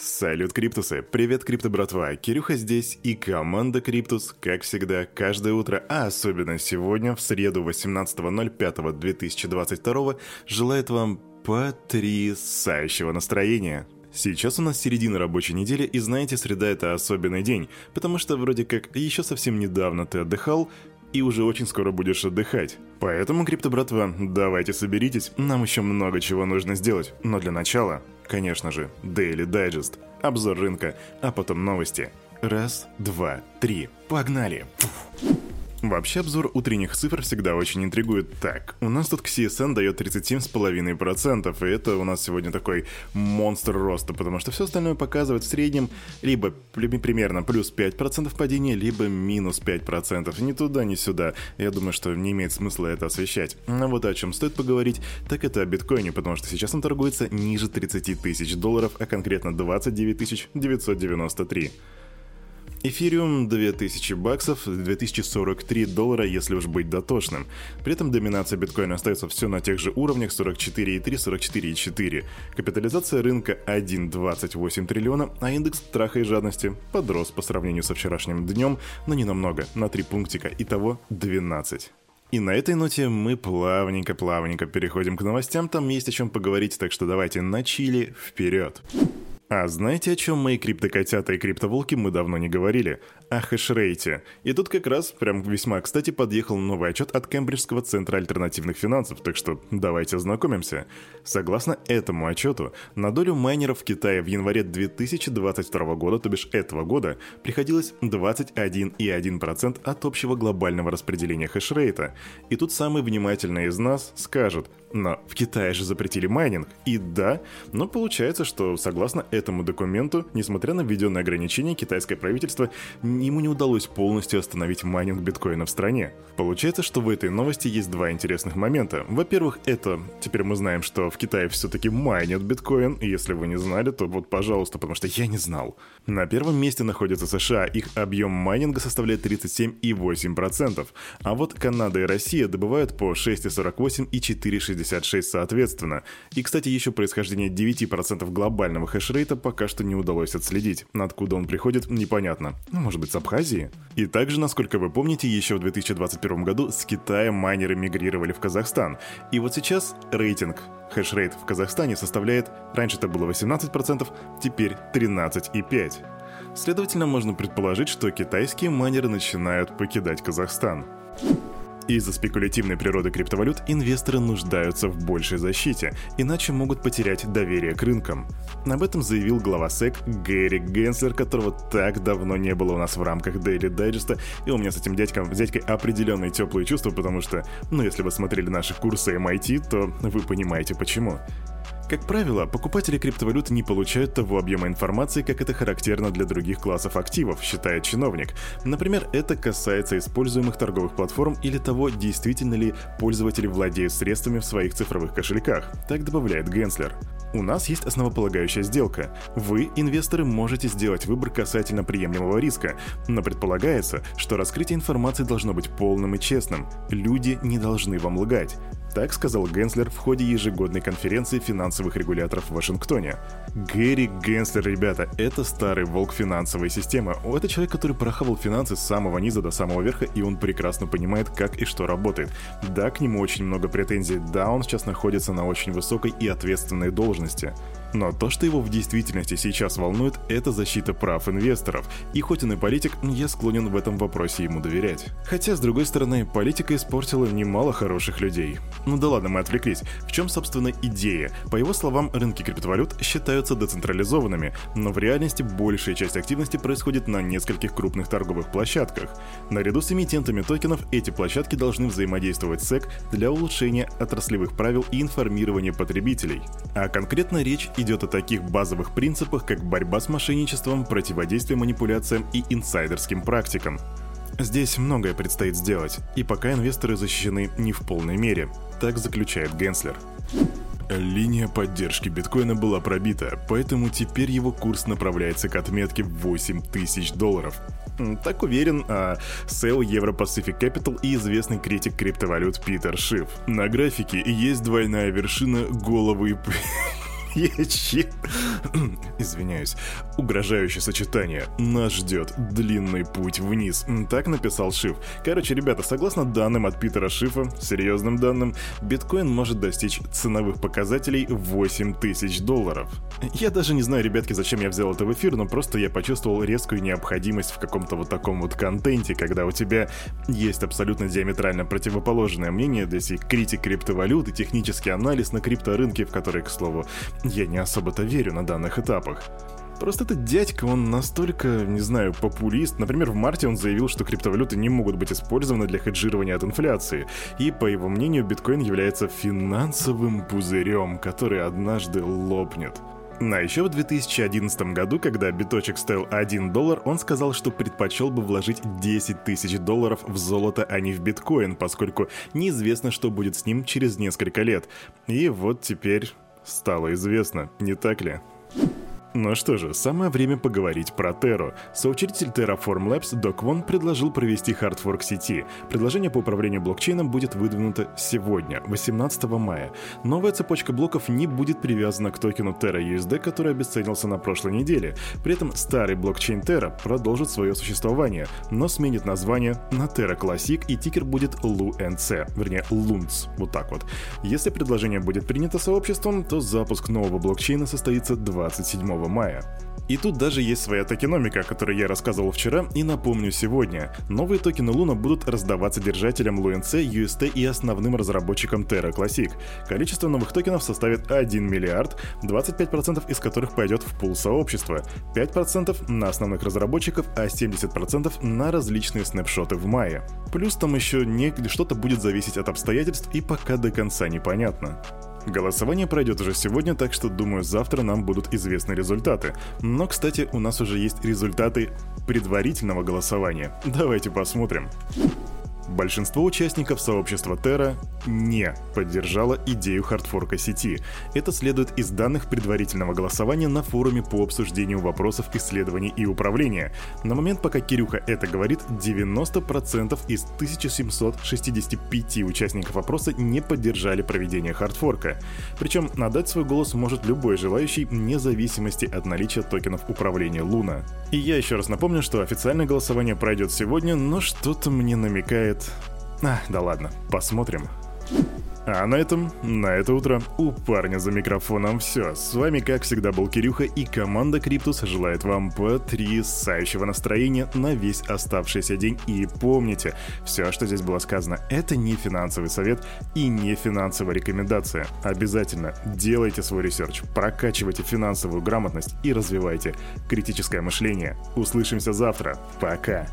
Салют, Криптусы! Привет, Крипто братва! Кирюха здесь и команда Криптус, как всегда, каждое утро, а особенно сегодня, в среду 18.05.2022, желает вам потрясающего настроения. Сейчас у нас середина рабочей недели, и знаете, среда это особенный день, потому что вроде как еще совсем недавно ты отдыхал, и уже очень скоро будешь отдыхать. Поэтому, крипто братва, давайте соберитесь, нам еще много чего нужно сделать. Но для начала, конечно же, Daily Digest, обзор рынка, а потом новости. Раз, два, три, погнали! Фух. Вообще обзор утренних цифр всегда очень интригует. Так, у нас тут CSN дает 37,5%, и это у нас сегодня такой монстр роста, потому что все остальное показывает в среднем либо примерно плюс 5% падения, либо минус 5%. Ни туда, ни сюда. Я думаю, что не имеет смысла это освещать. А вот о чем стоит поговорить, так это о биткоине, потому что сейчас он торгуется ниже 30 тысяч долларов, а конкретно 29 993. Эфириум 2000 баксов, 2043 доллара, если уж быть дотошным. При этом доминация биткоина остается все на тех же уровнях 44,3, 44,4. Капитализация рынка 1,28 триллиона, а индекс страха и жадности подрос по сравнению со вчерашним днем, но не намного, на 3 пунктика, итого 12. И на этой ноте мы плавненько-плавненько переходим к новостям, там есть о чем поговорить, так что давайте на чили вперед. А знаете, о чем мои криптокотята и криптоволки мы давно не говорили? О хешрейте. И тут как раз, прям весьма кстати, подъехал новый отчет от Кембриджского центра альтернативных финансов, так что давайте ознакомимся. Согласно этому отчету, на долю майнеров в Китае в январе 2022 года, то бишь этого года, приходилось 21,1% от общего глобального распределения хешрейта. И тут самый внимательный из нас скажет, но в Китае же запретили майнинг. И да, но получается, что согласно этому документу, несмотря на введенные ограничения, китайское правительство ему не удалось полностью остановить майнинг биткоина в стране. Получается, что в этой новости есть два интересных момента. Во-первых, это теперь мы знаем, что в Китае все-таки майнят биткоин, и если вы не знали, то вот пожалуйста, потому что я не знал. На первом месте находится США, их объем майнинга составляет 37,8%, а вот Канада и Россия добывают по 6,48 и 4,66 соответственно. И, кстати, еще происхождение 9% глобального хэшрейта пока что не удалось отследить. Откуда он приходит, непонятно. Ну, может быть, с Абхазии? И также, насколько вы помните, еще в 2021 году с Китая майнеры мигрировали в Казахстан. И вот сейчас рейтинг Хэшрейт в Казахстане составляет, раньше это было 18%, теперь 13,5%. Следовательно, можно предположить, что китайские майнеры начинают покидать Казахстан. Из-за спекулятивной природы криптовалют инвесторы нуждаются в большей защите, иначе могут потерять доверие к рынкам. Об этом заявил глава SEC Гэри Генслер, которого так давно не было у нас в рамках Daily Digest, и у меня с этим дядьком, дядькой определенные теплые чувства, потому что, ну если вы смотрели наши курсы MIT, то вы понимаете почему. Как правило, покупатели криптовалют не получают того объема информации, как это характерно для других классов активов, считает чиновник. Например, это касается используемых торговых платформ или того, действительно ли пользователи владеют средствами в своих цифровых кошельках, так добавляет Генслер. У нас есть основополагающая сделка. Вы, инвесторы, можете сделать выбор касательно приемлемого риска, но предполагается, что раскрытие информации должно быть полным и честным. Люди не должны вам лгать. Так сказал Генслер в ходе ежегодной конференции финансовых регуляторов в Вашингтоне. Гэри Генслер, ребята, это старый волк финансовой системы. Это человек, который прохавал финансы с самого низа до самого верха, и он прекрасно понимает, как и что работает. Да, к нему очень много претензий, да, он сейчас находится на очень высокой и ответственной должности. Но то, что его в действительности сейчас волнует, это защита прав инвесторов. И хоть он и политик, я склонен в этом вопросе ему доверять. Хотя, с другой стороны, политика испортила немало хороших людей. Ну да ладно, мы отвлеклись. В чем, собственно, идея? По его словам, рынки криптовалют считаются децентрализованными, но в реальности большая часть активности происходит на нескольких крупных торговых площадках. Наряду с эмитентами токенов эти площадки должны взаимодействовать с SEC для улучшения отраслевых правил и информирования потребителей. А конкретно речь идет о таких базовых принципах, как борьба с мошенничеством, противодействие манипуляциям и инсайдерским практикам. Здесь многое предстоит сделать, и пока инвесторы защищены не в полной мере, так заключает Генслер. Линия поддержки биткоина была пробита, поэтому теперь его курс направляется к отметке в 8 тысяч долларов. Так уверен а, SEO Euro Pacific Capital и известный критик криптовалют Питер Шиф. На графике есть двойная вершина головы и Извиняюсь. Угрожающее сочетание. Нас ждет длинный путь вниз. Так написал Шиф. Короче, ребята, согласно данным от Питера Шифа, серьезным данным, биткоин может достичь ценовых показателей 8 тысяч долларов. Я даже не знаю, ребятки, зачем я взял это в эфир, но просто я почувствовал резкую необходимость в каком-то вот таком вот контенте, когда у тебя есть абсолютно диаметрально противоположное мнение, то есть и критик криптовалют, и технический анализ на крипторынке, в который, к слову, я не особо-то верю на данных этапах. Просто этот дядька, он настолько, не знаю, популист. Например, в марте он заявил, что криптовалюты не могут быть использованы для хеджирования от инфляции. И, по его мнению, биткоин является финансовым пузырем, который однажды лопнет. А еще в 2011 году, когда биточек стоил 1 доллар, он сказал, что предпочел бы вложить 10 тысяч долларов в золото, а не в биткоин, поскольку неизвестно, что будет с ним через несколько лет. И вот теперь стало известно, не так ли? Ну что же, самое время поговорить про Terra. Соучредитель Terraform Labs Док Вон предложил провести хардфорк сети. Предложение по управлению блокчейном будет выдвинуто сегодня, 18 мая. Новая цепочка блоков не будет привязана к токену Terra USD, который обесценился на прошлой неделе. При этом старый блокчейн Terra продолжит свое существование, но сменит название на Terra Classic и тикер будет LUNC, вернее LUNC, вот так вот. Если предложение будет принято сообществом, то запуск нового блокчейна состоится 27 мая. И тут даже есть своя токеномика, о которой я рассказывал вчера и напомню сегодня. Новые токены Луна будут раздаваться держателям LUNC, UST и основным разработчикам Terra Classic. Количество новых токенов составит 1 миллиард, 25% из которых пойдет в пул сообщества, 5% на основных разработчиков, а 70% на различные снапшоты в мае. Плюс там еще не что-то будет зависеть от обстоятельств и пока до конца непонятно. Голосование пройдет уже сегодня, так что, думаю, завтра нам будут известны результаты. Но, кстати, у нас уже есть результаты предварительного голосования. Давайте посмотрим. Большинство участников сообщества Terra не поддержало идею хардфорка сети. Это следует из данных предварительного голосования на форуме по обсуждению вопросов исследований и управления. На момент, пока Кирюха это говорит, 90% из 1765 участников опроса не поддержали проведение хардфорка. Причем надать свой голос может любой желающий, вне зависимости от наличия токенов управления Луна. И я еще раз напомню, что официальное голосование пройдет сегодня, но что-то мне намекает нет. А, да ладно, посмотрим. А на этом, на это утро, у парня за микрофоном все. С вами, как всегда, был Кирюха, и команда Криптус желает вам потрясающего настроения на весь оставшийся день. И помните, все, что здесь было сказано, это не финансовый совет и не финансовая рекомендация. Обязательно делайте свой research, прокачивайте финансовую грамотность и развивайте критическое мышление. Услышимся завтра. Пока.